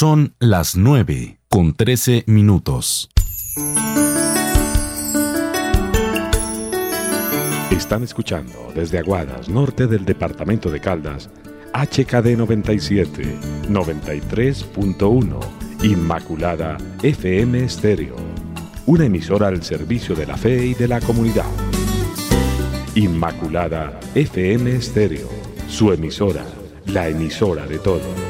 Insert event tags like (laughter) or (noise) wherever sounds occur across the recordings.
Son las 9 con 13 minutos. Están escuchando desde Aguadas, norte del departamento de Caldas, HKD 97, 93.1, Inmaculada FM Estéreo, una emisora al servicio de la fe y de la comunidad. Inmaculada FM Estéreo, su emisora, la emisora de todos.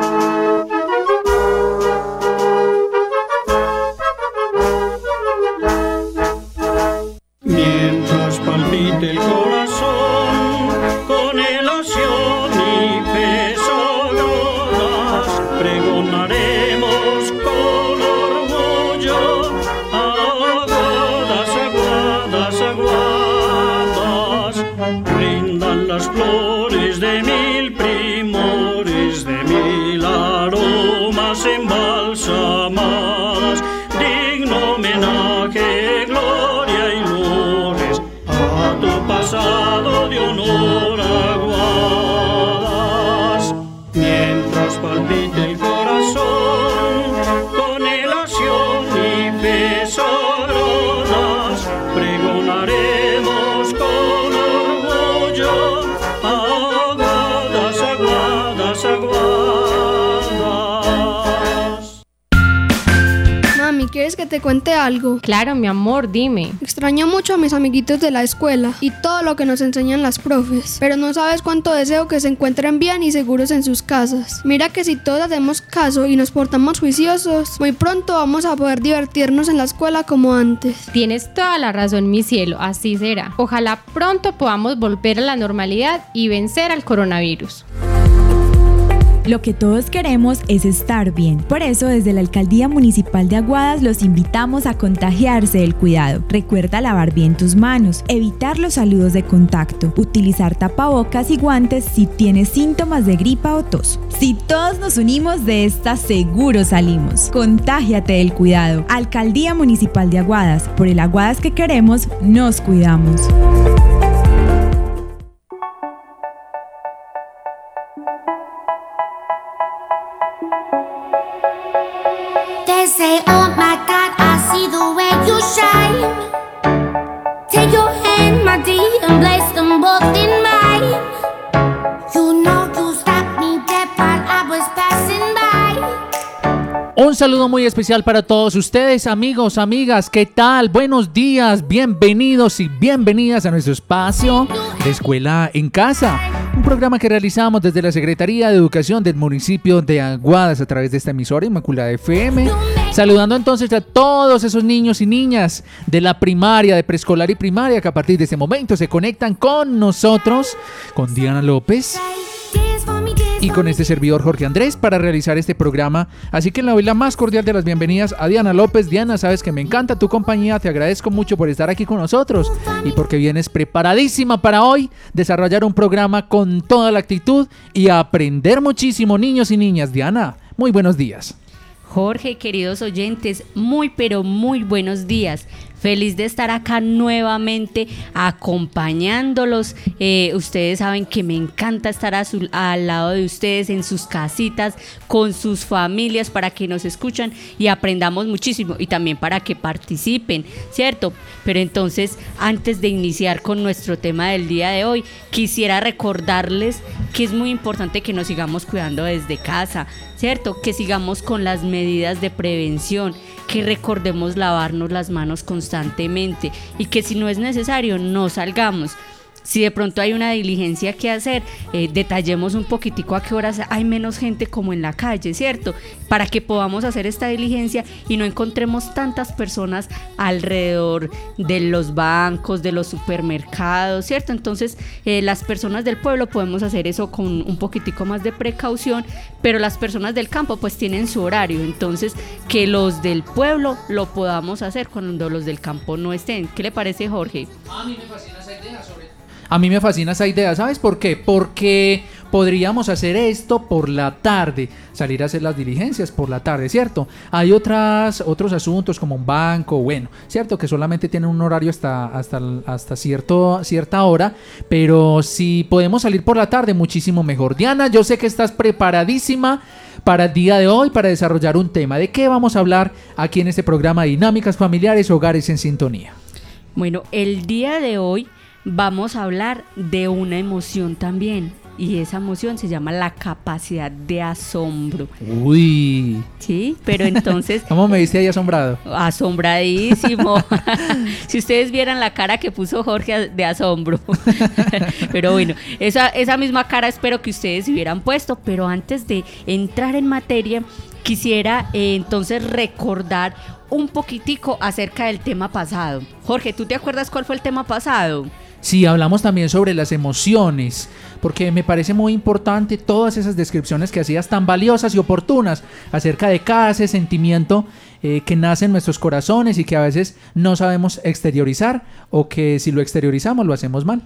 Te cuente algo? Claro, mi amor, dime. Extraño mucho a mis amiguitos de la escuela y todo lo que nos enseñan las profes, pero no sabes cuánto deseo que se encuentren bien y seguros en sus casas. Mira que si todos hacemos caso y nos portamos juiciosos, muy pronto vamos a poder divertirnos en la escuela como antes. Tienes toda la razón, mi cielo, así será. Ojalá pronto podamos volver a la normalidad y vencer al coronavirus. Lo que todos queremos es estar bien. Por eso, desde la Alcaldía Municipal de Aguadas los invitamos a contagiarse del cuidado. Recuerda lavar bien tus manos, evitar los saludos de contacto, utilizar tapabocas y guantes si tienes síntomas de gripa o tos. Si todos nos unimos de esta, seguro salimos. Contágiate del cuidado. Alcaldía Municipal de Aguadas. Por el Aguadas que queremos, nos cuidamos. Un saludo muy especial para todos ustedes, amigos, amigas, ¿qué tal? Buenos días, bienvenidos y bienvenidas a nuestro espacio de Escuela en Casa. Programa que realizamos desde la Secretaría de Educación del municipio de Aguadas a través de esta emisora Inmaculada FM. Saludando entonces a todos esos niños y niñas de la primaria, de preescolar y primaria que a partir de este momento se conectan con nosotros, con Diana López y con este servidor Jorge Andrés para realizar este programa. Así que le doy la más cordial de las bienvenidas a Diana López. Diana, sabes que me encanta tu compañía, te agradezco mucho por estar aquí con nosotros y porque vienes preparadísima para hoy desarrollar un programa con toda la actitud y aprender muchísimo, niños y niñas. Diana, muy buenos días. Jorge, queridos oyentes, muy pero muy buenos días. Feliz de estar acá nuevamente acompañándolos. Eh, ustedes saben que me encanta estar al lado de ustedes en sus casitas, con sus familias, para que nos escuchan y aprendamos muchísimo y también para que participen, ¿cierto? Pero entonces, antes de iniciar con nuestro tema del día de hoy, quisiera recordarles que es muy importante que nos sigamos cuidando desde casa, ¿cierto? Que sigamos con las medidas de prevención que recordemos lavarnos las manos constantemente y que si no es necesario no salgamos. Si de pronto hay una diligencia que hacer, eh, detallemos un poquitico a qué horas hay menos gente como en la calle, ¿cierto? Para que podamos hacer esta diligencia y no encontremos tantas personas alrededor de los bancos, de los supermercados, ¿cierto? Entonces, eh, las personas del pueblo podemos hacer eso con un poquitico más de precaución, pero las personas del campo pues tienen su horario, entonces que los del pueblo lo podamos hacer cuando los del campo no estén. ¿Qué le parece, Jorge? A mí me fascina esa idea, A mí me fascina esa idea, ¿sabes por qué? Porque podríamos hacer esto por la tarde, salir a hacer las diligencias por la tarde, ¿cierto? Hay otras, otros asuntos como un banco, bueno, ¿cierto? Que solamente tienen un horario hasta, hasta, hasta cierto, cierta hora, pero si podemos salir por la tarde, muchísimo mejor. Diana, yo sé que estás preparadísima para el día de hoy para desarrollar un tema. ¿De qué vamos a hablar aquí en este programa Dinámicas Familiares, Hogares en Sintonía? Bueno, el día de hoy vamos a hablar de una emoción también. Y esa emoción se llama la capacidad de asombro. Uy. Sí, pero entonces... (laughs) ¿Cómo me viste ahí asombrado? Asombradísimo. (laughs) si ustedes vieran la cara que puso Jorge de asombro. (laughs) pero bueno, esa, esa misma cara espero que ustedes hubieran puesto. Pero antes de entrar en materia, quisiera eh, entonces recordar un poquitico acerca del tema pasado. Jorge, ¿tú te acuerdas cuál fue el tema pasado? Sí, hablamos también sobre las emociones, porque me parece muy importante todas esas descripciones que hacías tan valiosas y oportunas acerca de cada ese sentimiento eh, que nace en nuestros corazones y que a veces no sabemos exteriorizar o que si lo exteriorizamos lo hacemos mal.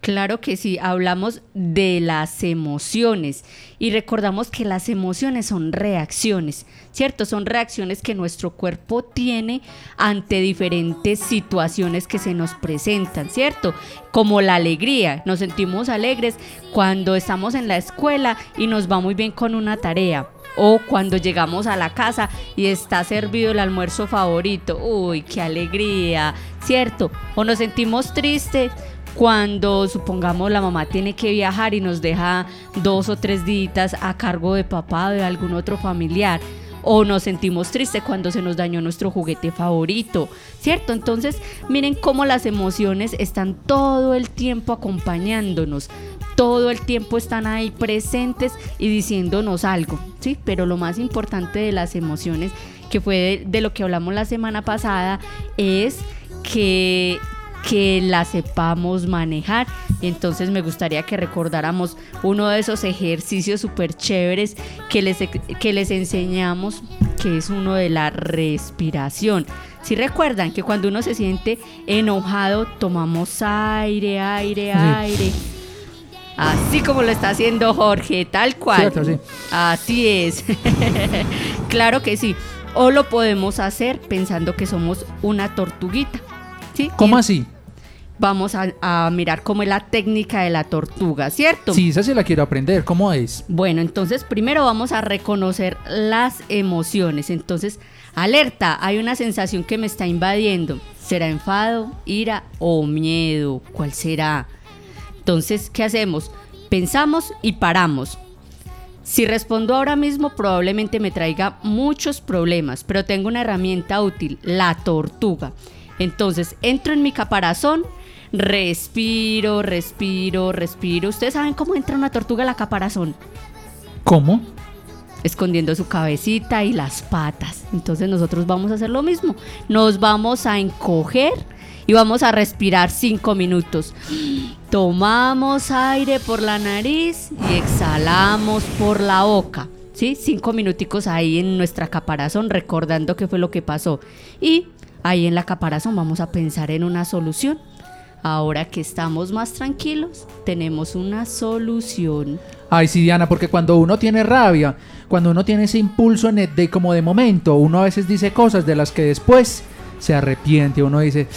Claro que sí, hablamos de las emociones y recordamos que las emociones son reacciones, ¿cierto? Son reacciones que nuestro cuerpo tiene ante diferentes situaciones que se nos presentan, ¿cierto? Como la alegría, nos sentimos alegres cuando estamos en la escuela y nos va muy bien con una tarea. O cuando llegamos a la casa y está servido el almuerzo favorito. Uy, qué alegría, ¿cierto? O nos sentimos tristes cuando supongamos la mamá tiene que viajar y nos deja dos o tres días a cargo de papá o de algún otro familiar o nos sentimos tristes cuando se nos dañó nuestro juguete favorito, ¿cierto? Entonces, miren cómo las emociones están todo el tiempo acompañándonos, todo el tiempo están ahí presentes y diciéndonos algo, ¿sí? Pero lo más importante de las emociones, que fue de, de lo que hablamos la semana pasada, es que que la sepamos manejar. Entonces me gustaría que recordáramos uno de esos ejercicios súper chéveres que les, que les enseñamos, que es uno de la respiración. Si recuerdan que cuando uno se siente enojado, tomamos aire, aire, aire. Así como lo está haciendo Jorge, tal cual. Así es. (laughs) claro que sí. O lo podemos hacer pensando que somos una tortuguita. ¿Sí? ¿Cómo así? vamos a, mirar cómo es la técnica de la tortuga, ¿cierto? Sí, esa sí la quiero aprender, ¿cómo es? Bueno, entonces primero vamos a reconocer las emociones. Entonces, alerta, hay una sensación que me está invadiendo. ¿Será enfado, ira o miedo? ¿Cuál será? Entonces, ¿qué hacemos? Pensamos y paramos. Si respondo ahora mismo probablemente me traiga muchos problemas, pero tengo una herramienta útil, la tortuga. Entonces entro en mi caparazón Respiro, respiro, respiro. ¿Ustedes saben cómo entra una tortuga a la caparazón? ¿Cómo? Escondiendo su cabecita y las patas. Entonces nosotros vamos a hacer lo mismo. Nos vamos a encoger y vamos a respirar cinco minutos. Tomamos aire por la nariz y exhalamos por la boca. ¿Sí? Cinco minuticos ahí en nuestra caparazón recordando qué fue lo que pasó. Y ahí en la caparazón vamos a pensar en una solución. Ahora que estamos más tranquilos, tenemos una solución. Ay, sí, Diana, porque cuando uno tiene rabia, cuando uno tiene ese impulso de como de momento, uno a veces dice cosas de las que después se arrepiente. Uno dice,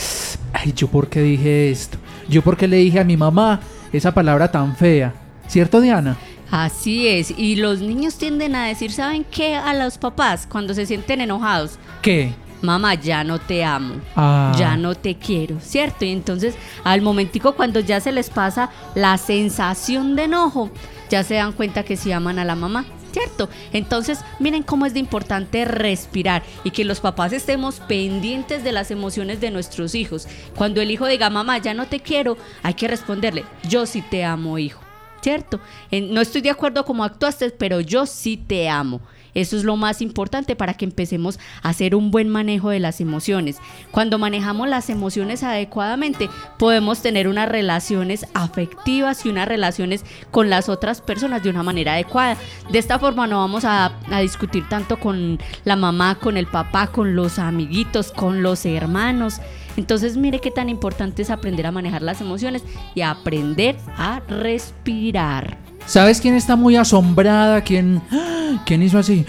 ay, ¿yo por qué dije esto? ¿Yo por qué le dije a mi mamá esa palabra tan fea? ¿Cierto, Diana? Así es, y los niños tienden a decir, ¿saben qué? A los papás cuando se sienten enojados. ¿Qué? mamá, ya no te amo, ah. ya no te quiero, ¿cierto? Y entonces al momentico cuando ya se les pasa la sensación de enojo, ya se dan cuenta que sí aman a la mamá. ¿Cierto? Entonces, miren cómo es de importante respirar y que los papás estemos pendientes de las emociones de nuestros hijos. Cuando el hijo diga, mamá, ya no te quiero, hay que responderle, yo sí te amo, hijo. ¿Cierto? no estoy de acuerdo como actuaste, pero yo sí te amo. Eso es lo más importante para que empecemos a hacer un buen manejo de las emociones. Cuando manejamos las emociones adecuadamente, podemos tener unas relaciones afectivas y unas relaciones con las otras personas de una manera adecuada. De esta forma no vamos a, discutir tanto con la mamá, con el papá, con los amiguitos, con los hermanos. Entonces mire qué tan importante es aprender a manejar las emociones y aprender a respirar. ¿Sabes quién está muy asombrada? ¿Quién, quién hizo así?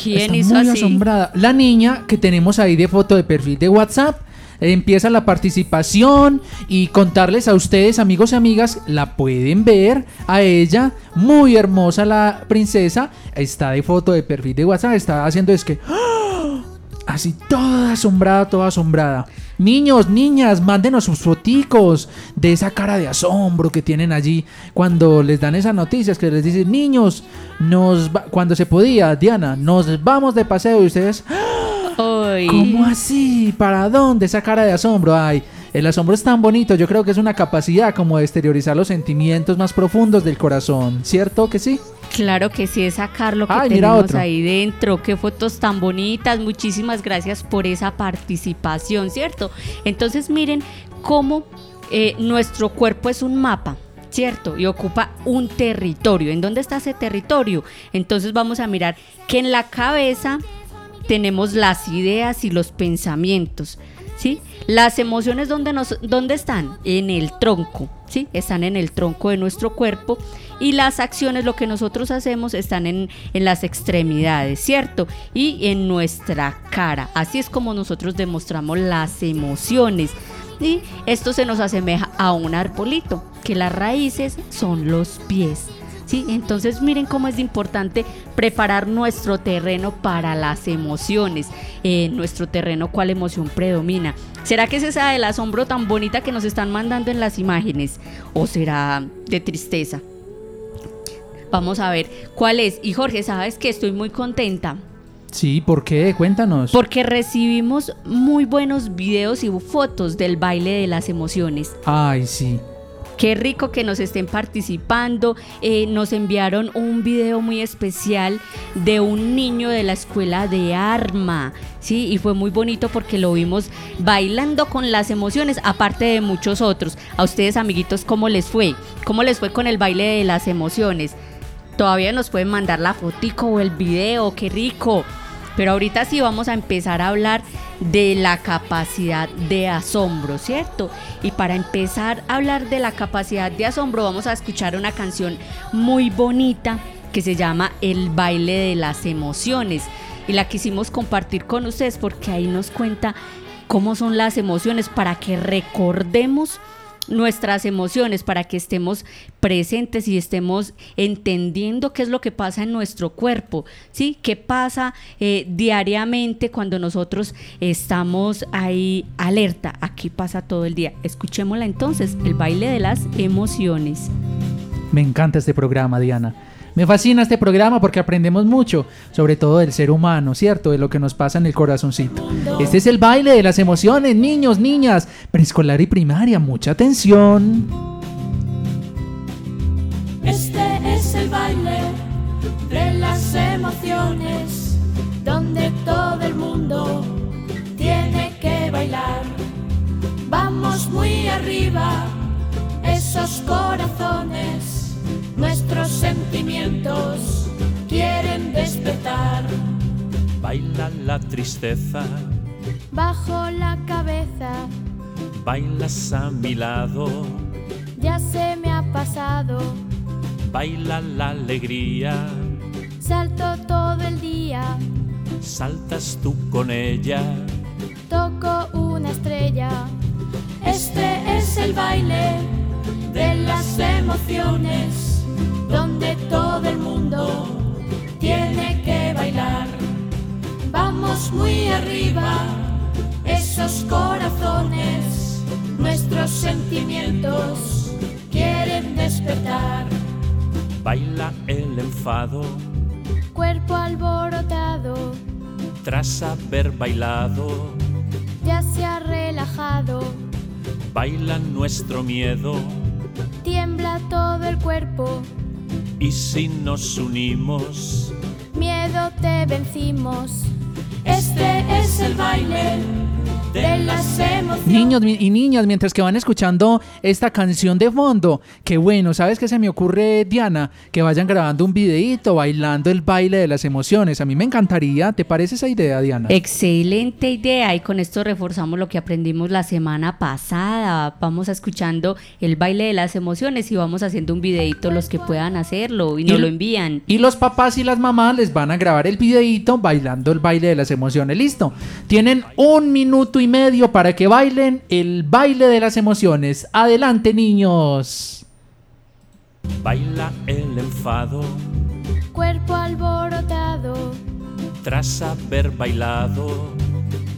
¿Quién Está hizo muy así? asombrada. La niña que tenemos ahí de foto de perfil de WhatsApp. Empieza la participación y contarles a ustedes, amigos y amigas, la pueden ver a ella, muy hermosa la princesa, está de foto de perfil de WhatsApp, está haciendo es que ¡ah! así toda asombrada, toda asombrada. Niños, niñas, mándenos sus foticos de esa cara de asombro que tienen allí cuando les dan esas noticias que les dicen, niños, nos va-", cuando se podía, Diana, nos vamos de paseo y ustedes, Ay. ¿cómo así? ¿Para dónde esa cara de asombro? Ay, el asombro es tan bonito, yo creo que es una capacidad como de exteriorizar los sentimientos más profundos del corazón, ¿cierto que sí? Claro que sí, es sacar lo que Ay, tenemos ahí dentro. Qué fotos tan bonitas. Muchísimas gracias por esa participación, ¿cierto? Entonces miren cómo eh, nuestro cuerpo es un mapa. ¿Cierto? Y ocupa un territorio. ¿En dónde está ese territorio? Entonces vamos a mirar que en la cabeza tenemos las ideas y los pensamientos. ¿Sí? Las emociones ¿dónde, nos, ¿dónde están? En el tronco, ¿sí? Están en el tronco de nuestro cuerpo y las acciones, lo que nosotros hacemos, están en, en las extremidades, ¿cierto? Y en nuestra cara. Así es como nosotros demostramos las emociones. Y esto se nos asemeja a un arbolito, que las raíces son los pies. ¿Sí? Entonces miren cómo es importante preparar nuestro terreno para las emociones. Eh, nuestro terreno, cuál emoción predomina. ¿Será que es esa del asombro tan bonita que nos están mandando en las imágenes? ¿O será de tristeza? Vamos a ver cuál es. Y Jorge, sabes que estoy muy contenta Sí, ¿por qué? Cuéntanos. porque recibimos muy buenos videos y fotos del baile de las emociones. Ay, sí. Qué rico que nos estén participando. Eh, nos enviaron un video muy especial de un niño de la escuela de Arma. Sí, y fue muy bonito porque lo vimos bailando con las emociones, aparte de muchos otros. A ustedes, amiguitos, ¿cómo les fue? ¿Cómo les fue con el baile de las emociones? Todavía nos pueden mandar la fotico o el video, qué rico. Pero ahorita sí vamos a empezar a hablar de la capacidad de asombro, ¿cierto? Y para empezar a hablar de la capacidad de asombro vamos a escuchar una canción muy bonita que se llama El baile de las emociones. Y la quisimos compartir con ustedes porque ahí nos cuenta cómo son las emociones para que recordemos nuestras emociones para que estemos presentes y estemos entendiendo qué es lo que pasa en nuestro cuerpo, ¿sí? ¿Qué pasa eh, diariamente cuando nosotros estamos ahí alerta? Aquí pasa todo el día. Escuchémosla entonces, el baile de las emociones. Me encanta este programa, Diana. Me fascina este programa porque aprendemos mucho, sobre todo del ser humano, ¿cierto? De lo que nos pasa en el corazoncito. Este es el baile de las emociones, niños, niñas, preescolar y primaria. Mucha atención. Este es el baile de las emociones, donde todo el mundo tiene que bailar. Vamos muy arriba, esos corazones, nuestros sentimientos quieren despertar. Baila la tristeza, Bajo la cabeza, bailas a mi lado, ya se me ha pasado, baila la alegría, salto todo el día, saltas tú con ella, toco una estrella. Este es el baile de las emociones, donde todo el mundo tiene que bailar. Vamos muy arriba, esos corazones, nuestros sentimientos quieren despertar. baila el enfado, Cuerpo alborotado, tras haber bailado, ya se ha relajado, baila nuestro miedo, tiembla todo el cuerpo, y si nos unimos, miedo te vencimos. Este es el baile de las emociones. Niños y niñas, mientras que van escuchando esta canción de fondo, qué bueno, ¿sabes qué se me ocurre, Diana? Que vayan grabando un videíto bailando el baile de las emociones. A mí me encantaría, ¿te parece esa idea, Diana? Excelente idea y con esto reforzamos lo que aprendimos la semana pasada. Vamos a escuchando el baile de las emociones y vamos haciendo un videito los que puedan hacerlo y nos lo envían. Y los papás y las mamás les van a grabar el videíto bailando el baile de las emociones. Listo. Tienen un minuto y medio para que bailen el baile de las emociones. Adelante, niños. Baila el enfado Cuerpo alborotado, tras haber bailado.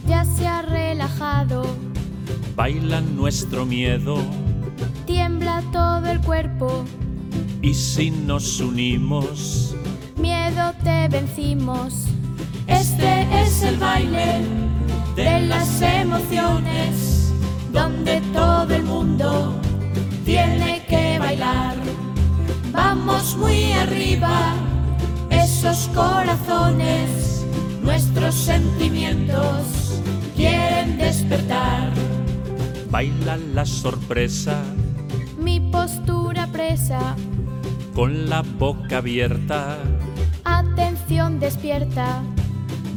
ya se ha relajado. Baila nuestro miedo Tiembla todo el cuerpo, y si nos unimos, miedo te vencimos. Este es el baile de las emociones, donde todo el mundo tiene que bailar. Vamos muy arriba, esos corazones, nuestros sentimientos quieren despertar. baila la sorpresa Mi postura presa, con la boca abierta. atención despierta,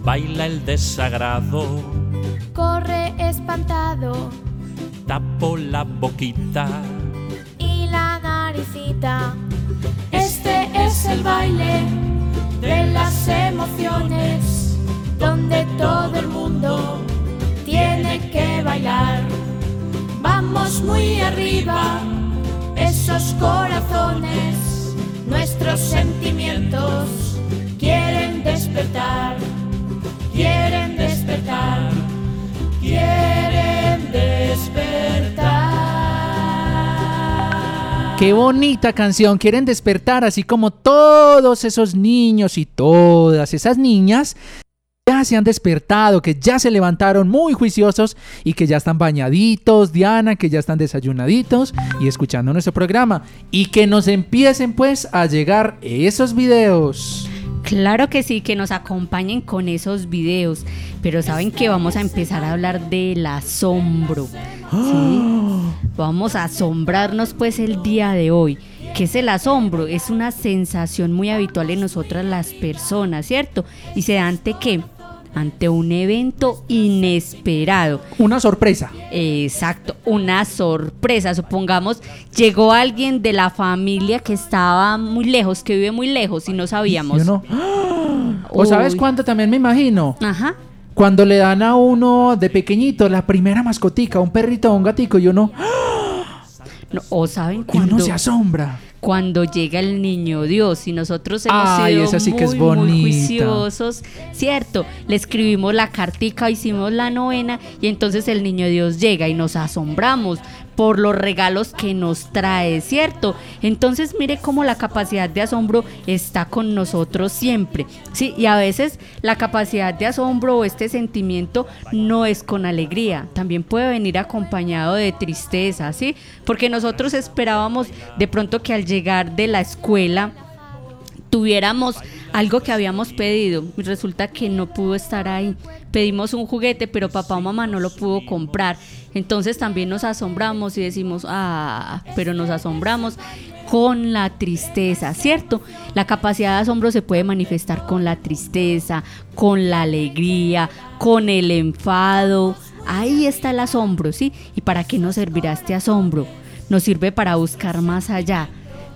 Baila el desagrado, corre espantado tapo la boquita. y la naricita. Este es el baile de las emociones, donde todo el mundo tiene que bailar. Vamos muy arriba, esos corazones, nuestros sentimientos quieren despertar, quieren despertar, quieren despertar. Qué bonita canción. Quieren despertar así como todos esos niños y todas esas niñas ya se han despertado, que ya se levantaron muy juiciosos y que ya están bañaditos, Diana, que ya están desayunaditos y escuchando nuestro programa. Y que nos empiecen pues a llegar esos videos. Claro que sí, que nos acompañen con esos videos, pero saben que vamos a empezar a hablar del asombro. ¿sí? Vamos a asombrarnos pues el día de hoy. ¿Qué es el asombro? Es una sensación muy habitual en nosotras las personas, ¿cierto? Y se da ante qué? Ante un evento inesperado. Una sorpresa. Exacto, una sorpresa. Supongamos, llegó alguien de la familia que estaba muy lejos, que vive muy lejos y no sabíamos. ¿Sí o no? ¿O sabes cuánto también me imagino? Ajá. Cuando le dan a uno de pequeñito la primera mascotica, un perrito o un gatico, y uno, No, o saben y uno cuando, se asombra. Cuando llega el niño Dios y nosotros hemos Ay, sido sí muy, que es muy juiciosos, cierto. Le escribimos la cartica, hicimos la novena y entonces el niño Dios llega y nos asombramos por los regalos que nos trae, ¿cierto? Entonces mire cómo la capacidad de asombro está con nosotros siempre, ¿sí? Y a veces la capacidad de asombro o este sentimiento no es con alegría, también puede venir acompañado de tristeza, ¿sí? Porque nosotros esperábamos de pronto que al llegar de la escuela tuviéramos algo que habíamos pedido y resulta que no pudo estar ahí. Pedimos un juguete, pero papá o mamá no lo pudo comprar. Entonces también nos asombramos y decimos, ah, pero nos asombramos con la tristeza, ¿cierto? La capacidad de asombro se puede manifestar con la tristeza, con la alegría, con el enfado. Ahí está el asombro, ¿sí? ¿Y para qué nos servirá este asombro? Nos sirve para buscar más allá,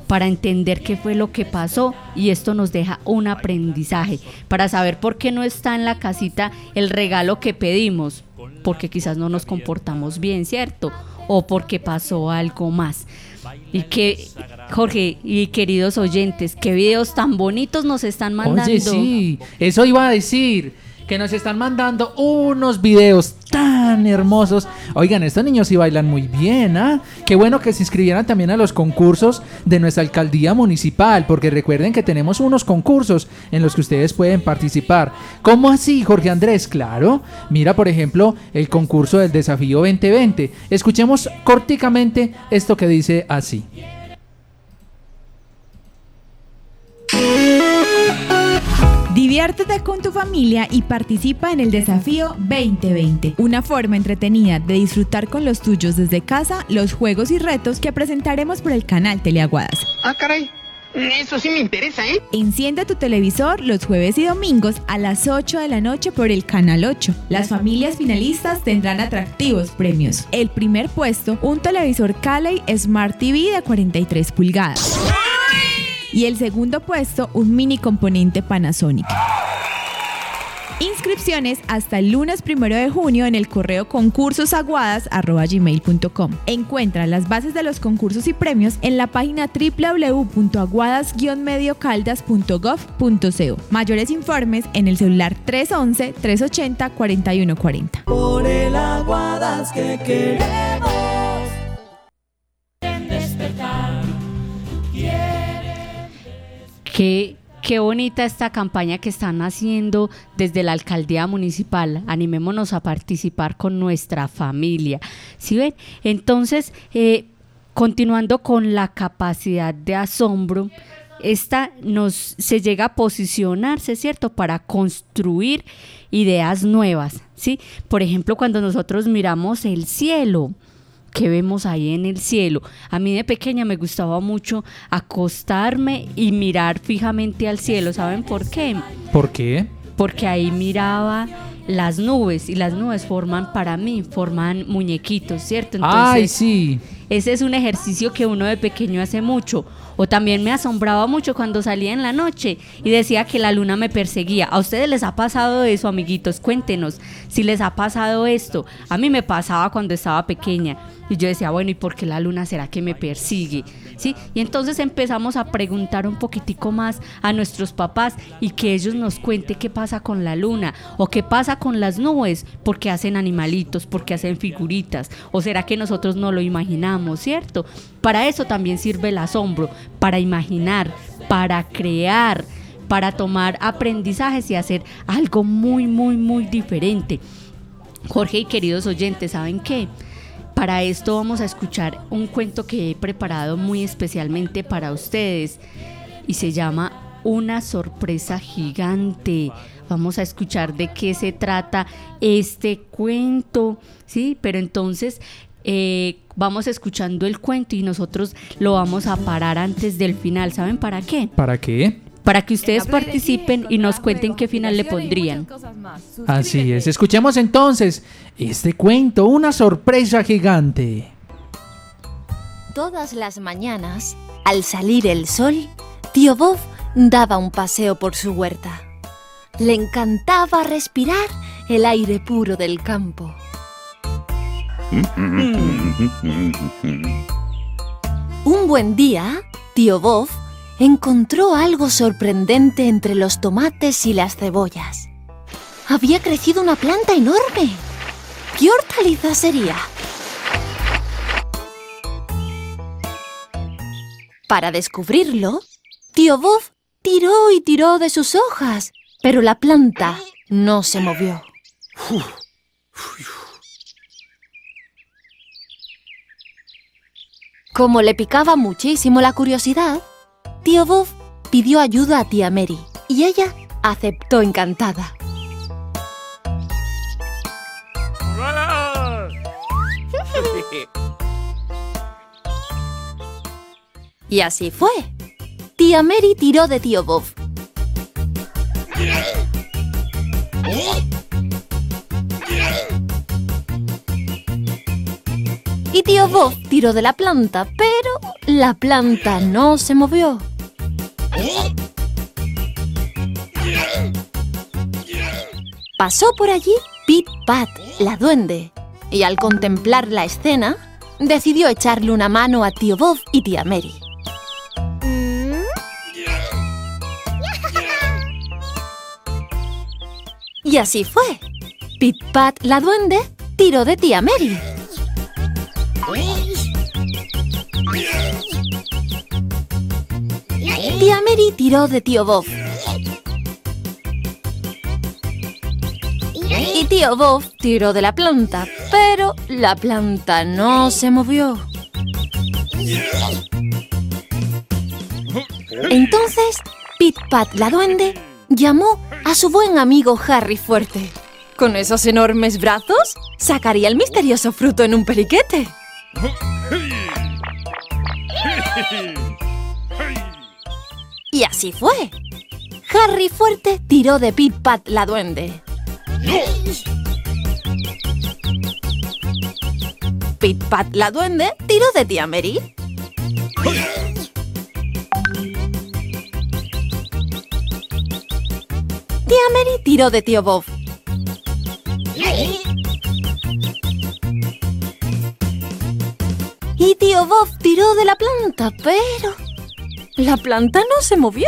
para entender qué fue lo que pasó y esto nos deja un aprendizaje, para saber por qué no está en la casita el regalo que pedimos, porque quizás no nos comportamos bien, ¿cierto? O porque pasó algo más. Y que, Jorge y queridos oyentes, qué videos tan bonitos nos están mandando. Oye, sí, eso iba a decir. Que nos están mandando unos videos tan hermosos. Oigan, estos niños sí bailan muy bien, ¿ah? Qué bueno que se inscribieran también a los concursos de nuestra alcaldía municipal, porque recuerden que tenemos unos concursos en los que ustedes pueden participar. ¿Cómo así, Jorge Andrés? Claro. Mira, por ejemplo, el concurso del desafío 2020. Escuchemos corticamente esto que dice así. Diviértete con tu familia y participa en el desafío 2020, una forma entretenida de disfrutar con los tuyos desde casa los juegos y retos que presentaremos por el canal Teleaguadas. Ah, caray. Eso sí me interesa, ¿eh? Enciende tu televisor los jueves y domingos a las 8 de la noche por el Canal 8. Las familias finalistas tendrán atractivos premios. El primer puesto, un televisor Caley Smart TV de 43 pulgadas. Y el segundo puesto, un mini componente Panasonic. Inscripciones hasta el lunes primero de junio en el correo concursosaguadas.gmail.com. Encuentra las bases de los concursos y premios en la página www.aguadas-mediocaldas.gov.co. Mayores informes en el celular 311-380-4140. Por el Aguadas que queremos Qué, qué bonita esta campaña que están haciendo desde la alcaldía municipal. Animémonos a participar con nuestra familia. ¿Sí ven? Entonces, eh, continuando con la capacidad de asombro, esta nos se llega a posicionarse, ¿cierto? Para construir ideas nuevas, ¿sí? Por ejemplo, cuando nosotros miramos el cielo, que vemos ahí en el cielo. A mí de pequeña me gustaba mucho acostarme y mirar fijamente al cielo. ¿Saben por qué? ¿Por qué? Porque ahí miraba las nubes y las nubes forman para mí, forman muñequitos, ¿cierto? Ay, sí. Ese es un ejercicio que uno de pequeño hace mucho. O también me asombraba mucho cuando salía en la noche y decía que la luna me perseguía. ¿A ustedes les ha pasado eso, amiguitos? Cuéntenos si les ha pasado esto. A mí me pasaba cuando estaba pequeña. Y yo decía, bueno, ¿y por qué la luna será que me persigue? ¿Sí? Y entonces empezamos a preguntar un poquitico más a nuestros papás y que ellos nos cuenten qué pasa con la luna o qué pasa con las nubes, porque hacen animalitos, porque hacen figuritas, o será que nosotros no lo imaginamos, ¿cierto? Para eso también sirve el asombro, para imaginar, para crear, para tomar aprendizajes y hacer algo muy, muy, muy diferente. Jorge y queridos oyentes, ¿saben qué? Para esto vamos a escuchar un cuento que he preparado muy especialmente para ustedes y se llama Una sorpresa gigante. Vamos a escuchar de qué se trata este cuento, ¿sí? Pero entonces eh, vamos escuchando el cuento y nosotros lo vamos a parar antes del final. ¿Saben para qué? ¿Para qué? Para que ustedes participen y nos cuenten qué final le pondrían. Así es. Escuchemos entonces este cuento, una sorpresa gigante. Todas las mañanas, al salir el sol, tío Bob daba un paseo por su huerta. Le encantaba respirar el aire puro del campo. Un buen día, tío Bob encontró algo sorprendente entre los tomates y las cebollas. Había crecido una planta enorme. ¿Qué hortaliza sería? Para descubrirlo, tío Bob tiró y tiró de sus hojas, pero la planta no se movió. Como le picaba muchísimo la curiosidad, tío Bob pidió ayuda a tía Mary y ella aceptó encantada. (laughs) Y así fue. Tía Mary tiró de tío Bob. Y tío Bob tiró de la planta, pero la planta no se movió. Pasó por allí Pit Pat, la duende, y al contemplar la escena, decidió echarle una mano a tío Bob y tía Mary. Y así fue. Pit Pat, la duende, tiró de tía Mary. Tía Mary tiró de tío Bob. Y tío Bob tiró de la planta, pero la planta no se movió. Entonces, Pit Pat la duende llamó a su buen amigo Harry Fuerte. Con esos enormes brazos, sacaría el misterioso fruto en un periquete. (laughs) Y así fue. Harry Fuerte tiró de Pit Pat la duende. Pit Pat la duende tiró de tía Mary. Tía Mary tiró de tío Bob. Y tío Bob tiró de la planta, pero... La planta no se movió.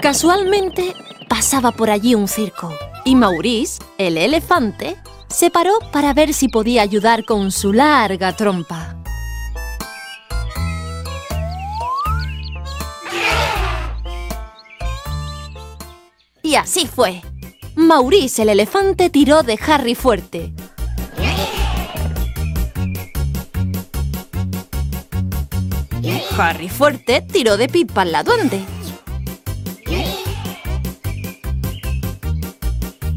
Casualmente pasaba por allí un circo y Maurice, el elefante, se paró para ver si podía ayudar con su larga trompa. Y así fue. Maurice el elefante tiró de Harry fuerte. Harry fuerte tiró de Pipa la duende.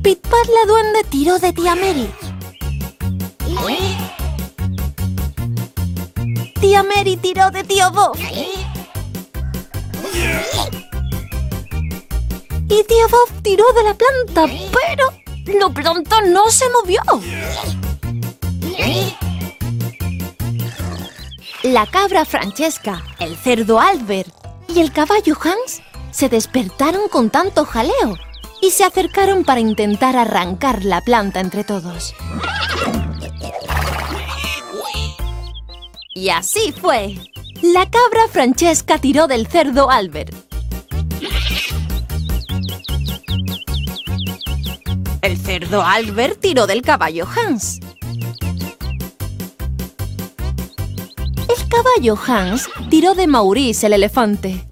Pipa la duende tiró de tía Mary. Tía Mary tiró de tío Bob. Y tío Bob tiró de la planta, pero la planta no se movió. La cabra Francesca, el cerdo Albert y el caballo Hans se despertaron con tanto jaleo y se acercaron para intentar arrancar la planta entre todos. Y así fue. La cabra Francesca tiró del cerdo Albert. El cerdo Albert tiró del caballo Hans. Caballo Hans tiró de Maurice el elefante.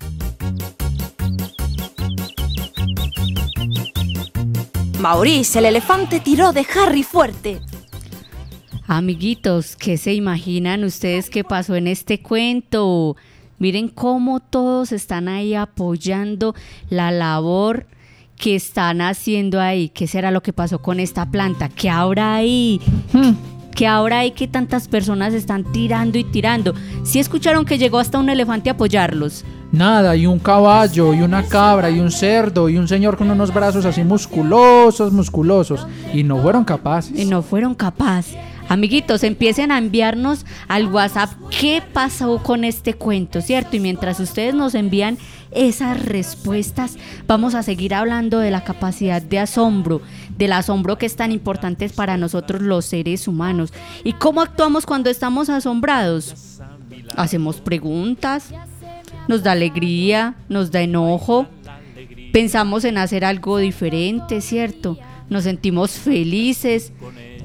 Maurice el elefante tiró de Harry fuerte. Amiguitos, ¿qué se imaginan ustedes que pasó en este cuento? Miren cómo todos están ahí apoyando la labor que están haciendo ahí. ¿Qué será lo que pasó con esta planta? ¿Qué habrá ahí? Hmm, ¿Qué habrá ahí que tantas personas están tirando y tirando? ¿Sí escucharon que llegó hasta un elefante a apoyarlos? Nada, y un caballo, y una cabra, y un cerdo, y un señor con unos brazos así musculosos, musculosos. Y no fueron capaces. Y no fueron capaces. Amiguitos, empiecen a enviarnos al WhatsApp qué pasó con este cuento, ¿cierto? Y mientras ustedes nos envían esas respuestas, vamos a seguir hablando de la capacidad de asombro, del asombro que es tan importante para nosotros los seres humanos. ¿Y cómo actuamos cuando estamos asombrados? Hacemos preguntas, nos da alegría, nos da enojo, pensamos en hacer algo diferente, ¿cierto? Nos sentimos felices.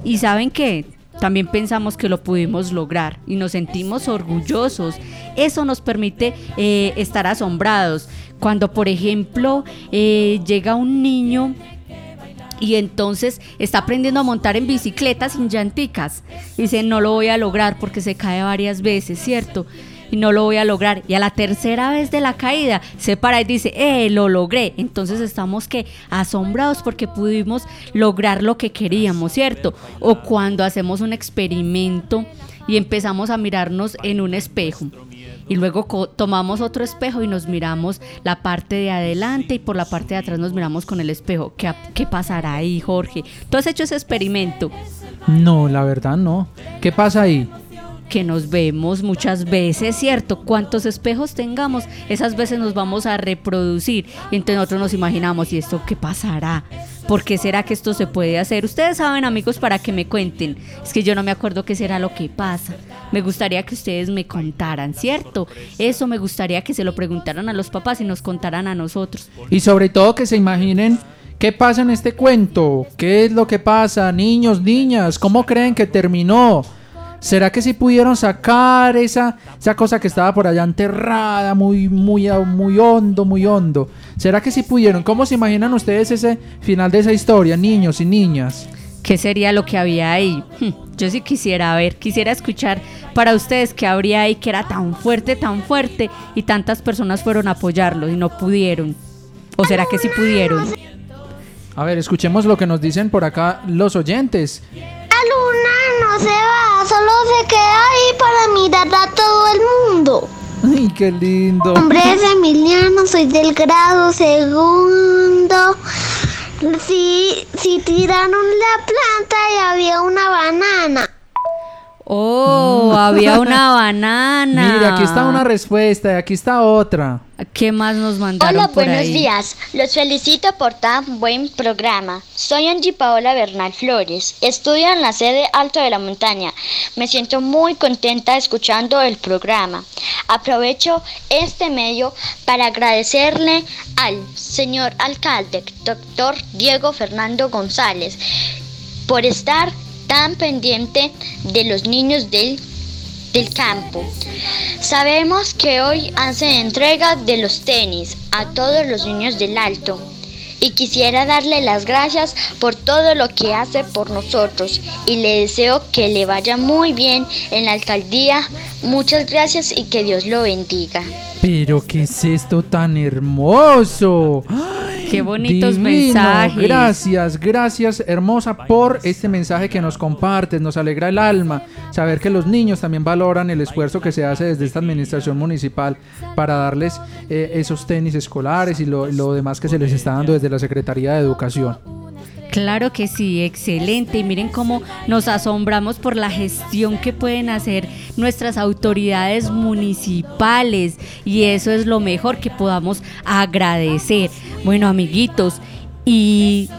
¿Y saben qué? También pensamos que lo pudimos lograr y nos sentimos orgullosos. Eso nos permite eh, estar asombrados. Cuando, por ejemplo, eh, llega un niño y entonces está aprendiendo a montar en bicicleta sin llanticas. Dice, no lo voy a lograr porque se cae varias veces, ¿cierto? y no lo voy a lograr. Y a la tercera vez de la caída se para y dice, eh, lo logré. Entonces estamos que asombrados porque pudimos lograr lo que queríamos, ¿cierto? O cuando hacemos un experimento y empezamos a mirarnos en un espejo. Y luego tomamos otro espejo y nos miramos la parte de adelante y por la parte de atrás nos miramos con el espejo. ¿Qué, qué pasará ahí, Jorge? ¿Tú has hecho ese experimento? No, la verdad no. ¿Qué pasa ahí? que nos vemos muchas veces, ¿cierto? Cuantos espejos tengamos, esas veces nos vamos a reproducir. Y entonces nosotros nos imaginamos, ¿y esto qué pasará? ¿Por qué será que esto se puede hacer? Ustedes saben, amigos, para que me cuenten. Es que yo no me acuerdo qué será lo que pasa. Me gustaría que ustedes me contaran, ¿cierto? Eso me gustaría que se lo preguntaran a los papás y nos contaran a nosotros. Y sobre todo que se imaginen ¿Qué pasa en este cuento? ¿Qué es lo que pasa? Niños, niñas, ¿cómo creen que terminó? ¿Será que sí pudieron sacar esa, esa cosa que estaba por allá enterrada, muy, muy, muy hondo, muy hondo? ¿Será que sí pudieron? ¿Cómo se imaginan ustedes ese final de esa historia, niños y niñas? ¿Qué sería lo que había ahí? Hmm, Yo sí quisiera ver, quisiera escuchar para ustedes qué habría ahí que era tan fuerte, tan fuerte y tantas personas fueron a apoyarlo y no pudieron. ¿O será que sí pudieron? A ver, escuchemos lo que nos dicen por acá los oyentes. La luna no qué lindo. Mi nombre es Emiliano, soy del grado segundo. Sí, sí tiraron la planta y había una banana. Oh, había (laughs) una banana. Mira, aquí está una respuesta y aquí está otra. ¿Qué más nos mandaron Hola, por buenos ahí? días. Los felicito por tan buen programa. Soy Angie Paola Bernal Flores. Estudio en la sede Alto de la Montaña. Me siento muy contenta escuchando el programa. Aprovecho este medio para agradecerle al señor alcalde, doctor Diego Fernando González, por estar tan pendiente de los niños del del campo. Sabemos que hoy hace entrega de los tenis a todos los niños del Alto y quisiera darle las gracias por todo lo que hace por nosotros y le deseo que le vaya muy bien en la alcaldía. Muchas gracias y que Dios lo bendiga. Pero ¿qué es esto tan hermoso? ¡Ay, Qué bonitos divino! mensajes. Gracias, gracias hermosa por este mensaje que nos compartes, nos alegra el alma saber que los niños también valoran el esfuerzo que se hace desde esta administración municipal para darles eh, esos tenis escolares y lo, lo demás que se les está dando desde la Secretaría de Educación. Claro que sí, excelente. Y miren cómo nos asombramos por la gestión que pueden hacer nuestras autoridades municipales. Y eso es lo mejor que podamos agradecer. Bueno, amiguitos, y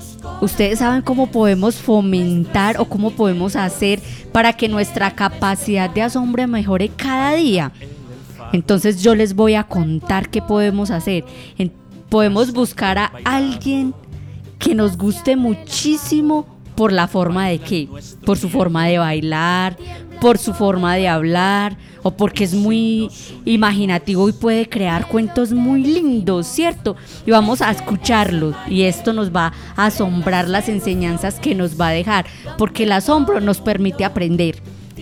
ustedes saben cómo podemos fomentar o cómo podemos hacer para que nuestra capacidad de asombro mejore cada día. Entonces yo les voy a contar qué podemos hacer. En- podemos buscar a alguien que nos guste muchísimo por la forma de qué, por su forma de bailar, por su forma de hablar o porque es muy imaginativo y puede crear cuentos muy lindos, ¿cierto? Y vamos a escucharlos y esto nos va a asombrar las enseñanzas que nos va a dejar, porque el asombro nos permite aprender.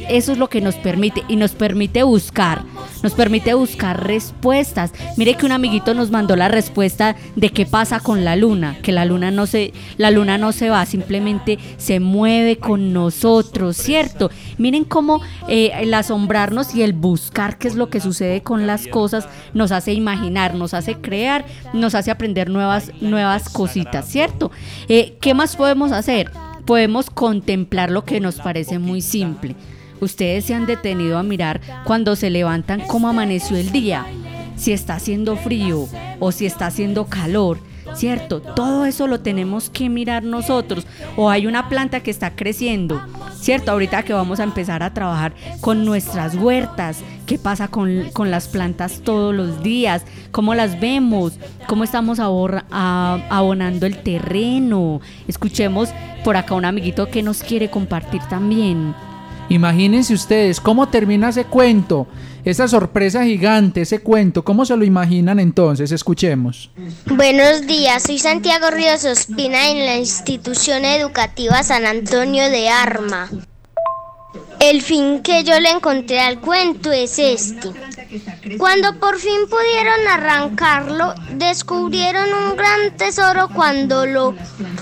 Eso es lo que nos permite y nos permite buscar, nos permite buscar respuestas. Mire que un amiguito nos mandó la respuesta de qué pasa con la luna, que la luna no se la luna no se va, simplemente se mueve con nosotros, ¿cierto? Miren cómo eh, el asombrarnos y el buscar qué es lo que sucede con las cosas nos hace imaginar, nos hace crear, nos hace aprender nuevas nuevas cositas, ¿cierto? Eh, ¿Qué más podemos hacer? Podemos contemplar lo que nos parece muy simple. Ustedes se han detenido a mirar cuando se levantan cómo amaneció el día, si está haciendo frío o si está haciendo calor, ¿cierto? Todo eso lo tenemos que mirar nosotros. O hay una planta que está creciendo, ¿cierto? Ahorita que vamos a empezar a trabajar con nuestras huertas, ¿qué pasa con, con las plantas todos los días? ¿Cómo las vemos? ¿Cómo estamos abonando el terreno? Escuchemos por acá un amiguito que nos quiere compartir también. Imagínense ustedes cómo termina ese cuento, esa sorpresa gigante, ese cuento, ¿cómo se lo imaginan entonces? Escuchemos. Buenos días, soy Santiago Ríos Ospina en la institución educativa San Antonio de Arma. El fin que yo le encontré al cuento es este. Cuando por fin pudieron arrancarlo, descubrieron un gran tesoro. Cuando lo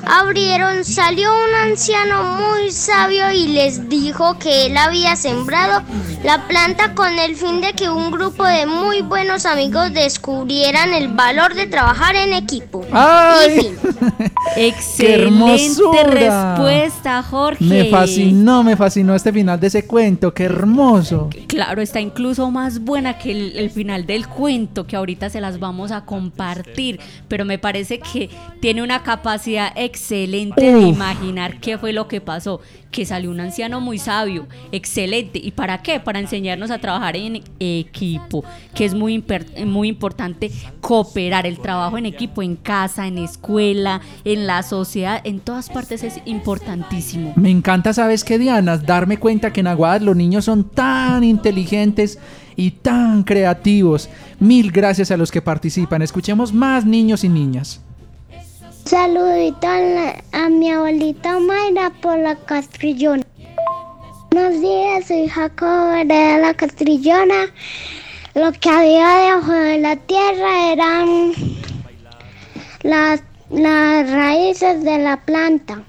abrieron, salió un anciano muy sabio y les dijo que él había sembrado la planta con el fin de que un grupo de muy buenos amigos descubrieran el valor de trabajar en equipo. ¡Ay! Y fin. (laughs) Excelente respuesta, Jorge. Me fascinó, me fascinó este final de ese cuento, qué hermoso. Claro, está incluso más buena que el, el final del cuento, que ahorita se las vamos a compartir, pero me parece que tiene una capacidad excelente de imaginar qué fue lo que pasó, que salió un anciano muy sabio, excelente, ¿y para qué? Para enseñarnos a trabajar en equipo, que es muy, muy importante cooperar, el trabajo en equipo, en casa, en escuela, en la sociedad, en todas partes es importantísimo. Me encanta, ¿sabes qué, Diana? Darme cuenta que en Aguadas los niños son tan inteligentes y tan creativos. Mil gracias a los que participan. Escuchemos más niños y niñas. Saludito a, a mi abuelita Mayra por la castrillona. Buenos días, soy Jacob de la Castrillona. Lo que había debajo de la tierra eran las, las raíces de la planta,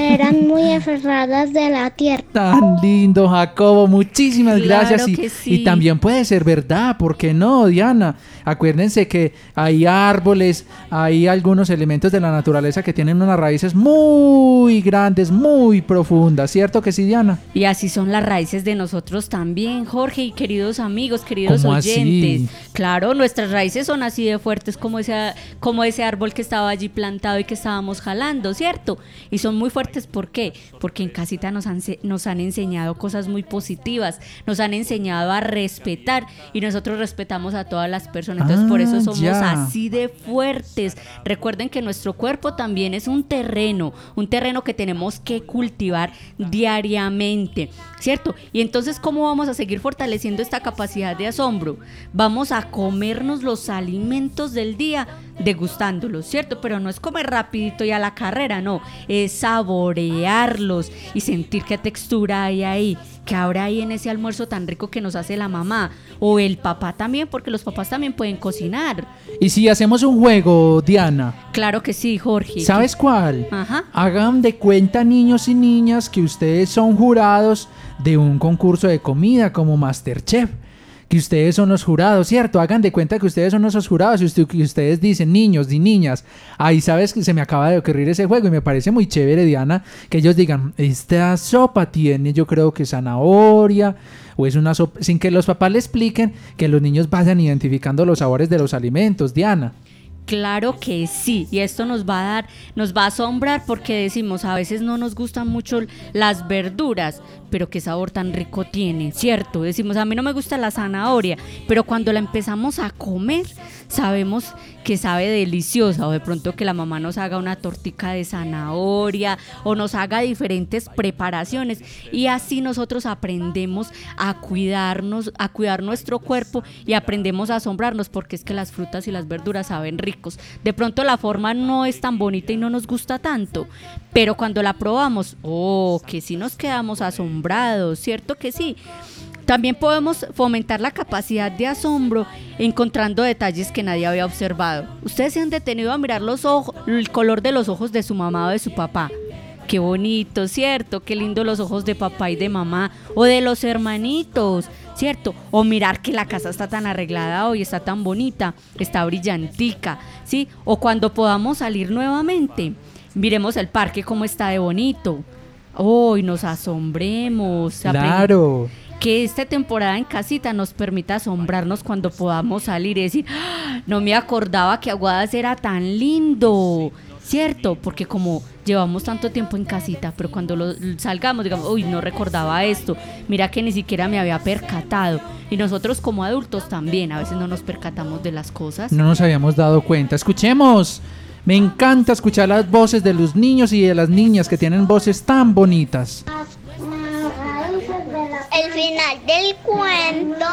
eran muy aferradas de la tierra. Tan lindo, Jacobo. Muchísimas Claro gracias. Y, sí. y también puede ser verdad, ¿por qué no, Diana? Acuérdense que hay árboles, hay algunos elementos de la naturaleza que tienen unas raíces muy grandes, muy profundas, ¿cierto que sí, Diana? Y así son las raíces de nosotros también, Jorge y queridos amigos, queridos ¿Cómo así? oyentes. Claro, nuestras raíces son así de fuertes como ese, como ese árbol que estaba allí plantado y que estábamos jalando, ¿cierto? Y son muy fuertes, ¿por qué? Porque en casita nos han, nos han enseñado cosas muy positivas, nos han enseñado a respetar y nosotros respetamos a todas las personas. Entonces, por eso Ah, somos ya. así de fuertes. Recuerden que nuestro cuerpo también es un terreno, un terreno que tenemos que cultivar diariamente, ¿cierto? Y entonces, ¿cómo vamos a seguir fortaleciendo esta capacidad de asombro? Vamos a comernos los alimentos del día degustándolos, ¿cierto? Pero no es comer rapidito y a la carrera, no, es saborearlos y sentir qué textura hay ahí, que habrá ahí en ese almuerzo tan rico que nos hace la mamá o el papá también, porque los papás también pueden cocinar. Y si hacemos un juego, Diana, Claro que sí, Jorge. ¿sabes cuál? Ajá. Hagan de cuenta, niños y niñas, que ustedes son jurados de un concurso de comida como Masterchef. Que ustedes son los jurados, ¿cierto? Hagan de cuenta que ustedes son esos jurados y que ustedes dicen niños y niñas. Ahí sabes que se me acaba de ocurrir ese juego y me parece muy chévere, Diana, que ellos digan, esta sopa tiene yo creo que zanahoria o es una sopa, sin que los papás le expliquen que los niños vayan identificando los sabores de los alimentos, Diana. Claro que sí, y esto nos va a dar, nos va a asombrar porque decimos, a veces no nos gustan mucho las verduras, pero qué sabor tan rico tiene, ¿cierto? Decimos, a mí no me gusta la zanahoria, pero cuando la empezamos a comer, sabemos que sabe deliciosa, o de pronto que la mamá nos haga una tortica de zanahoria, o nos haga diferentes preparaciones, y así nosotros aprendemos a cuidarnos, a cuidar nuestro cuerpo y aprendemos a asombrarnos porque es que las frutas y las verduras saben ricos. De pronto la forma no es tan bonita y no nos gusta tanto, pero cuando la probamos, oh, que sí nos quedamos asombrados, ¿cierto que sí? También podemos fomentar la capacidad de asombro encontrando detalles que nadie había observado. Ustedes se han detenido a mirar los ojos, el color de los ojos de su mamá o de su papá. Qué bonito, ¿cierto? Qué lindo los ojos de papá y de mamá o de los hermanitos, ¿cierto? O mirar que la casa está tan arreglada hoy, está tan bonita, está brillantica, ¿sí? O cuando podamos salir nuevamente, miremos el parque como está de bonito. Hoy nos asombremos. Claro. que esta temporada en casita nos permita asombrarnos cuando podamos salir y decir, "Ah, no me acordaba que Aguadas era tan lindo, ¿cierto? Porque como llevamos tanto tiempo en casita, pero cuando lo, salgamos, digamos, uy, no recordaba esto, mira que ni siquiera me había percatado. Y nosotros como adultos también, a veces no nos percatamos de las cosas. No nos habíamos dado cuenta. Escuchemos. Me encanta escuchar las voces de los niños y de las niñas que tienen voces tan bonitas. El final del cuento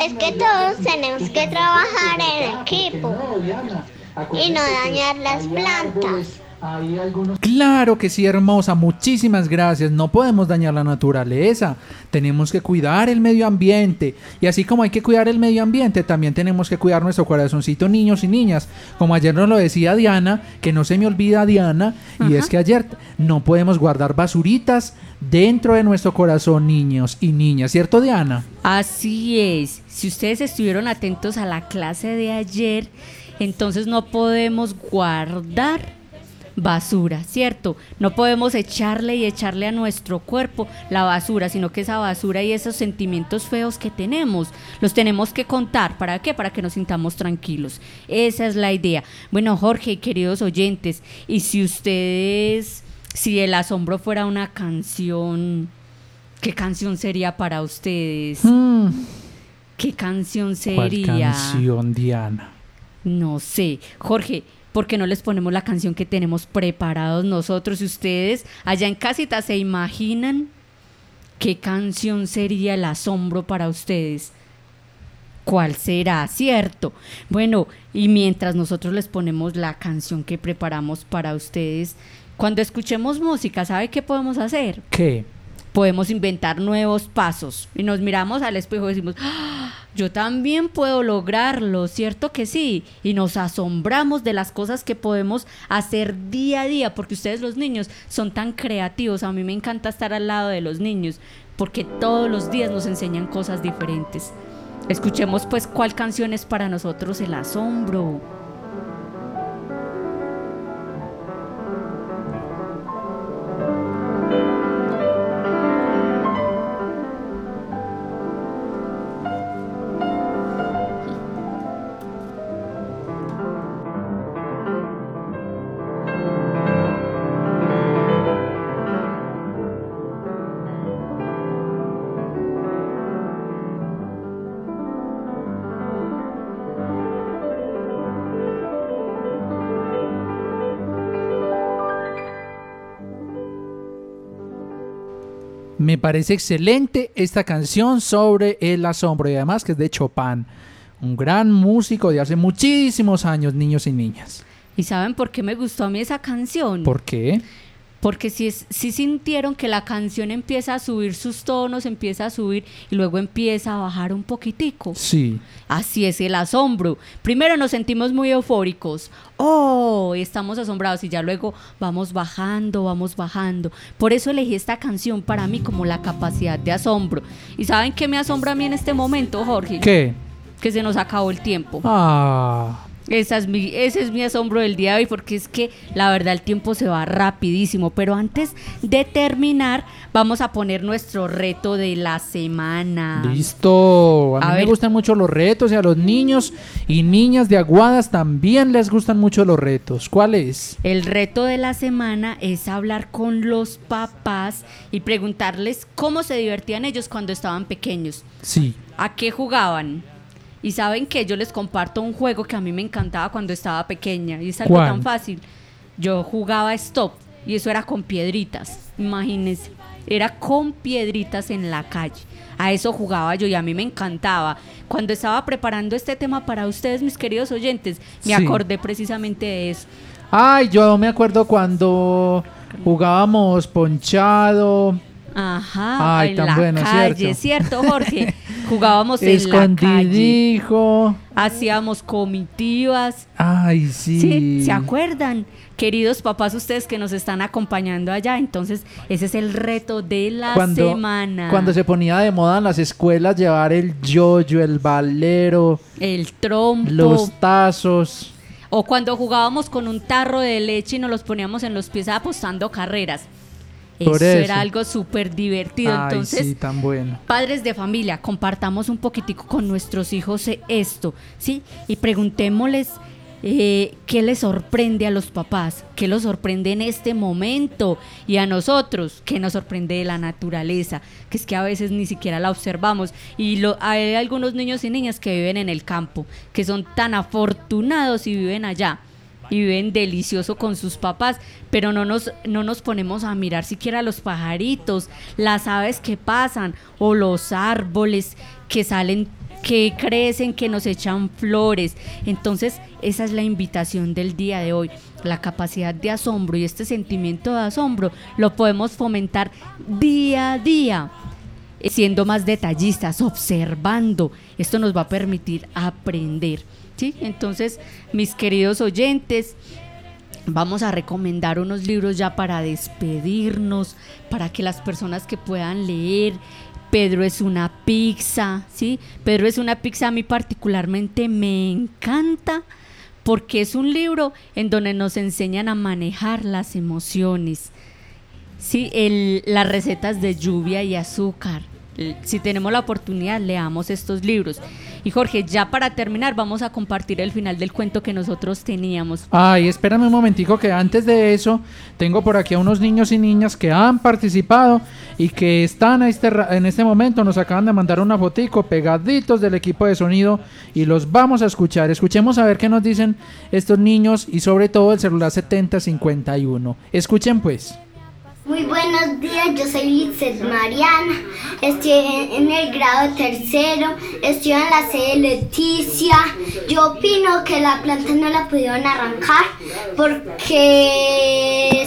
es que todos tenemos que trabajar en equipo y no dañar las plantas. Claro que sí, hermosa. Muchísimas gracias. No podemos dañar la naturaleza. Tenemos que cuidar el medio ambiente. Y así como hay que cuidar el medio ambiente, también tenemos que cuidar nuestro corazoncito, niños y niñas. Como ayer nos lo decía Diana, que no se me olvida Diana, y es que ayer no podemos guardar basuritas dentro de nuestro corazón, niños y niñas. ¿Cierto, Diana? Así es. Si ustedes estuvieron atentos a la clase de ayer, entonces no podemos guardar basura, ¿cierto? No podemos echarle y echarle a nuestro cuerpo la basura, sino que esa basura y esos sentimientos feos que tenemos, los tenemos que contar. ¿Para qué? Para que nos sintamos tranquilos. Esa es la idea. Bueno, Jorge, queridos oyentes, y si ustedes, si el asombro fuera una canción, ¿qué canción sería para ustedes? Hmm, ¿Qué canción ¿Cuál sería? canción, Diana? No sé. Jorge, ¿por qué no les ponemos la canción que tenemos preparados nosotros? Y ustedes allá en casita se imaginan qué canción sería el asombro para ustedes. ¿Cuál será? ¿Cierto? Bueno, y mientras nosotros les ponemos la canción que preparamos para ustedes, Cuando escuchemos música, ¿sabe qué podemos hacer? ¿Qué? Podemos inventar nuevos pasos y nos miramos al espejo y decimos, "Ah, yo también puedo lograrlo, ¿cierto que sí? Y nos asombramos de las cosas que podemos hacer día a día, porque ustedes los niños son tan creativos, a mí me encanta estar al lado de los niños, porque todos los días nos enseñan cosas diferentes. Escuchemos pues cuál canción es para nosotros el asombro. Me parece excelente esta canción sobre el asombro y además que es de Chopin, un gran músico de hace muchísimos años, niños y niñas. ¿Y saben por qué me gustó a mí esa canción? ¿Por qué? Porque si, es, si sintieron que la canción empieza a subir sus tonos, empieza a subir y luego empieza a bajar un poquitico. Sí. Así es el asombro. Primero nos sentimos muy eufóricos. Oh, estamos asombrados y ya luego vamos bajando, vamos bajando. Por eso elegí esta canción para mí como la capacidad de asombro. ¿Y saben qué me asombra a mí en este momento, Jorge? ¿Qué? Que se nos acabó el tiempo. Ah. Esa es mi, ese es mi asombro del día de hoy porque es que la verdad el tiempo se va rapidísimo. Pero antes de terminar, vamos a poner nuestro reto de la semana. Listo. A, A mí me gustan mucho los retos y a los niños y niñas de Aguadas también les gustan mucho los retos. ¿Cuál es? El reto de la semana es hablar con los papás y preguntarles cómo se divertían ellos cuando estaban pequeños. Sí. ¿A qué jugaban? Y saben que yo les comparto un juego que a mí me encantaba cuando estaba pequeña y es algo ¿Cuál? tan fácil. Yo jugaba stop y eso era con piedritas, imagínense. Era con piedritas en la calle. A eso jugaba yo y a mí me encantaba. Cuando estaba preparando este tema para ustedes, mis queridos oyentes, me Sí. acordé precisamente de eso. Ay, yo me acuerdo cuando jugábamos ponchado. Ajá, Ay, en tan la bueno, calle, ¿cierto? ¿cierto, Jorge? (laughs) Jugábamos en la calle, hacíamos comitivas. Ay, sí. Sí, ¿se acuerdan? Queridos papás, ustedes que nos están acompañando allá, entonces ese es el reto de la cuando, semana. cuando se ponía de moda en las escuelas llevar el yoyo, el valero, El trompo. los tazos. O cuando jugábamos con un tarro de leche y nos los poníamos en los pies apostando carreras. Por eso, eso. era algo súper divertido. Ay, Entonces, sí, tan bueno. Padres de familia, compartamos un poquitico con nuestros hijos eh, esto, ¿sí? Y preguntémosles eh, qué les sorprende a los papás, qué los sorprende en este momento y a nosotros, qué nos sorprende de la naturaleza, que es que a veces ni siquiera la observamos. Y lo, hay algunos niños y niñas que viven en el campo, que son tan afortunados y viven allá y viven delicioso con sus papás, pero no nos, no nos ponemos a mirar siquiera los pajaritos, las aves que pasan o los árboles que salen, que crecen, que nos echan flores. Entonces, esa es la invitación del día de hoy. La capacidad de asombro y este sentimiento de asombro lo podemos fomentar día a día siendo más detallistas, observando. Esto nos va a permitir aprender. Entonces, mis queridos oyentes, vamos a recomendar unos libros ya para despedirnos, para que las personas que puedan leer. Pedro es una pizza, ¿sí? Pedro es una pizza a mí particularmente me encanta porque es un libro en donde nos enseñan a manejar las emociones. Sí, el- las recetas de lluvia y azúcar. Si tenemos la oportunidad, leamos estos libros. Y Jorge, ya para terminar, vamos a compartir el final del cuento que nosotros teníamos. Ay, espérame un momentico que antes de eso tengo por aquí a unos niños y niñas que han participado y que están a este, en este momento, nos acaban de mandar una fotico pegaditos del equipo de sonido y los vamos a escuchar. Escuchemos a ver qué nos dicen estos niños y sobre todo el celular 7051. Escuchen pues. Muy buenos días, yo soy Lizeth Mariana, estoy en, el grado tercero, estoy en la sede Leticia. Yo opino que la planta no la pudieron arrancar porque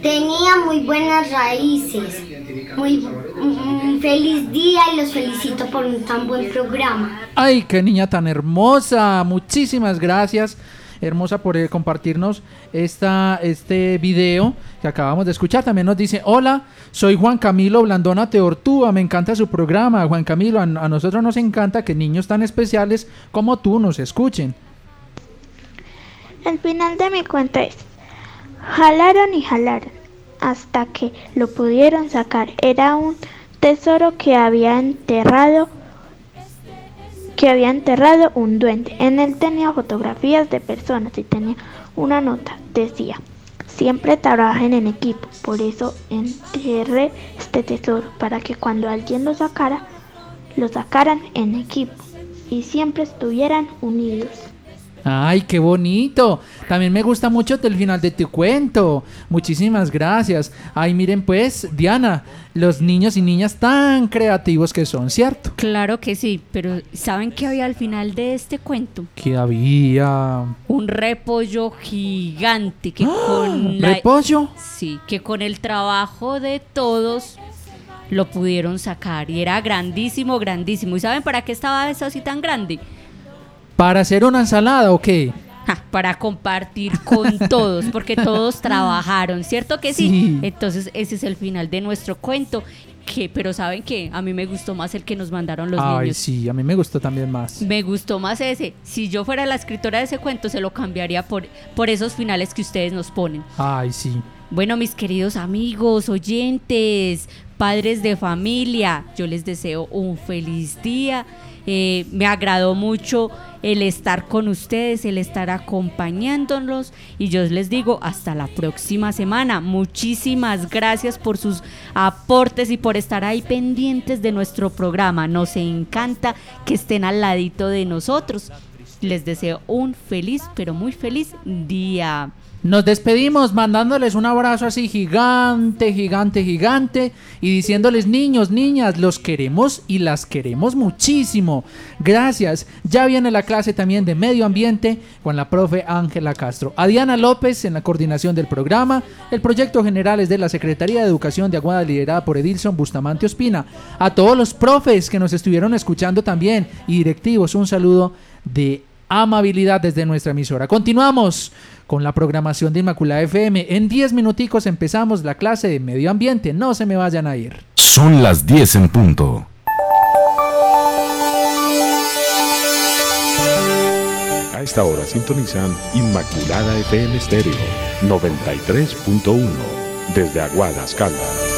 Tenía muy buenas raíces. Muy mm, feliz día y los felicito por un tan buen programa. Ay, qué niña tan hermosa. Muchísimas gracias, hermosa, por eh, compartirnos esta, este video que acabamos de escuchar. También nos dice, hola, soy Juan Camilo Blandona Teortúa, me encanta su programa. Juan Camilo, a, nosotros nos encanta que niños tan especiales como tú nos escuchen. El final de mi cuento es, jalaron y jalaron hasta que lo pudieron sacar. Era un tesoro que había enterrado que había enterrado un duende. En él tenía fotografías de personas y tenía una nota. Decía, siempre trabajen en equipo. Por eso enterré este tesoro, para que cuando alguien lo sacara, lo sacaran en equipo y siempre estuvieran unidos. Ay, qué bonito. También me gusta mucho el final de tu cuento. Muchísimas gracias. Ay, miren pues, Diana, los niños y niñas tan creativos que son, ¿cierto? Claro que sí, pero ¿saben qué había al final de este cuento? Que había... Un repollo gigante que con la... ¿Repollo? Sí, que con el trabajo de todos lo pudieron sacar y era grandísimo, grandísimo. ¿Y saben para qué estaba eso así tan grande? ¿Para hacer una ensalada o qué? Para compartir con (laughs) todos, porque todos trabajaron, ¿cierto que sí? Sí. Entonces ese es el final de nuestro cuento. Que, pero ¿saben qué? A mí me gustó más el que nos mandaron los Ay, niños. sí, a mí me gustó también más. Me gustó más ese. Si yo fuera la escritora de ese cuento, se lo cambiaría por, por esos finales que ustedes nos ponen. Ay, sí. Bueno, mis queridos amigos, oyentes, padres de familia, yo les deseo un feliz día. Eh, me agradó mucho el estar con ustedes, el estar acompañándolos y yo les digo hasta la próxima semana. Muchísimas gracias por sus aportes y por estar ahí pendientes de nuestro programa. Nos encanta que estén al ladito de nosotros. Les deseo un feliz, pero muy feliz día. Nos despedimos mandándoles un abrazo así gigante, gigante, gigante y diciéndoles niños, niñas, los queremos y las queremos muchísimo. Gracias. Ya viene la clase también de medio ambiente con la profe Ángela Castro. A Diana López en la coordinación del programa. El proyecto general es de la Secretaría de Educación de Aguada liderada por Edilson Bustamante Ospina. A todos los profes que nos estuvieron escuchando también y directivos, un saludo de amabilidad desde nuestra emisora. Continuamos con la programación de Inmaculada FM. En 10 minuticos empezamos la clase de medio ambiente. No se me vayan a ir. Son las 10 en punto. A esta hora sintonizan Inmaculada FM Estéreo 93.1 desde Aguadas, Caldas.